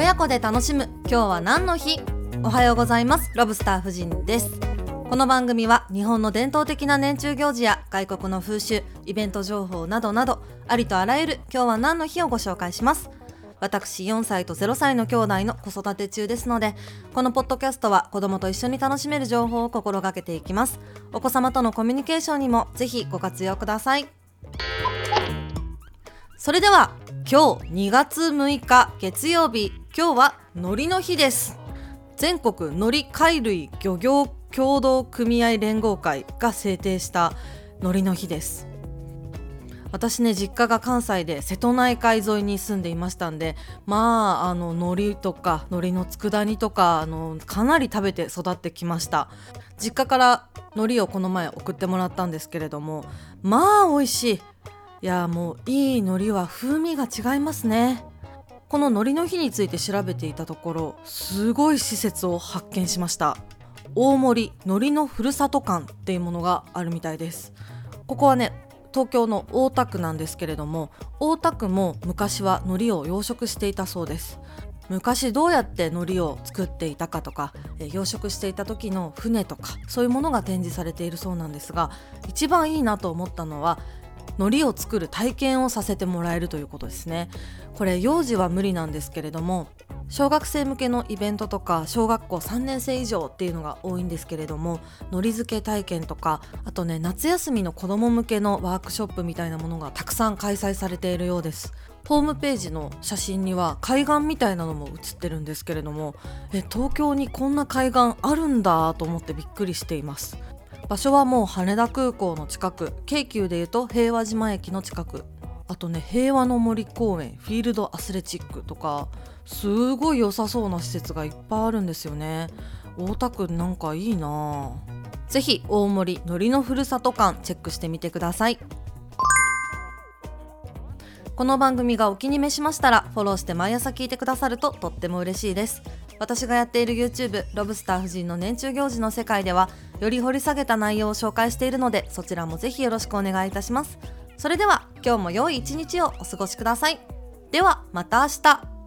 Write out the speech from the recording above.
親子で楽しむ。今日は何の日？おはようございます。ロブスター夫人です。この番組は日本の伝統的な年中行事や外国の風習イベント情報などなどありとあらゆる今日は何の日をご紹介します。私4歳と0歳の兄弟の子育て中ですのでこのポッドキャストは子供と一緒に楽しめる情報を心がけていきます。お子様とのコミュニケーションにもぜひご活用ください。それでは今日2月6日月曜日。今日は海苔の日です。全国海苔貝類漁業協同組合連合会が制定した海苔の日です。私ね実家が関西で瀬戸内海沿いに住んでいましたんでまああの海苔とか海苔の佃煮とかあのかなり食べて育ってきました。実家から海苔をこの前送ってもらったんですけれどもまあ美味しい。いやもういい海苔は風味が違いますね。この海苔の日について調べていたところすごい施設を発見しました。大森海苔のふるさと館っていうものがあるみたいです。ここはね東京の大田区なんですけれども大田区も昔は海苔を養殖していたそうです。昔どうやって海苔を作っていたかとか養殖していた時の船とかそういうものが展示されているそうなんですが一番いいなと思ったのは海苔を作る体験をさせてもらえるということですね。これ幼児は無理なんですけれども小学生向けのイベントとか小学校3年生以上っていうのが多いんですけれども海苔漬け体験とかあとね夏休みの子ども向けのワークショップみたいなものがたくさん開催されているようです。ホームページの写真には海岸みたいなのも写ってるんですけれどもえ東京にこんな海岸あるんだと思ってびっくりしています。場所はもう羽田空港の近く。京急でいうと平和島駅の近く。あとね平和の森公園。フィールドアスレチックとか。すごい良さそうな施設がいっぱいあるんですよね。大田区なんかいいな。ぜひ大森のりのふるさと館チェックしてみてください。この番組がお気に召しましたらフォローして毎朝聞いてくださるととっても嬉しいです。私がやっている YouTube ロブスター夫人の年中行事の世界ではより掘り下げた内容を紹介しているのでそちらもぜひよろしくお願いいたします。それでは今日も良い一日をお過ごしください。ではまた明日。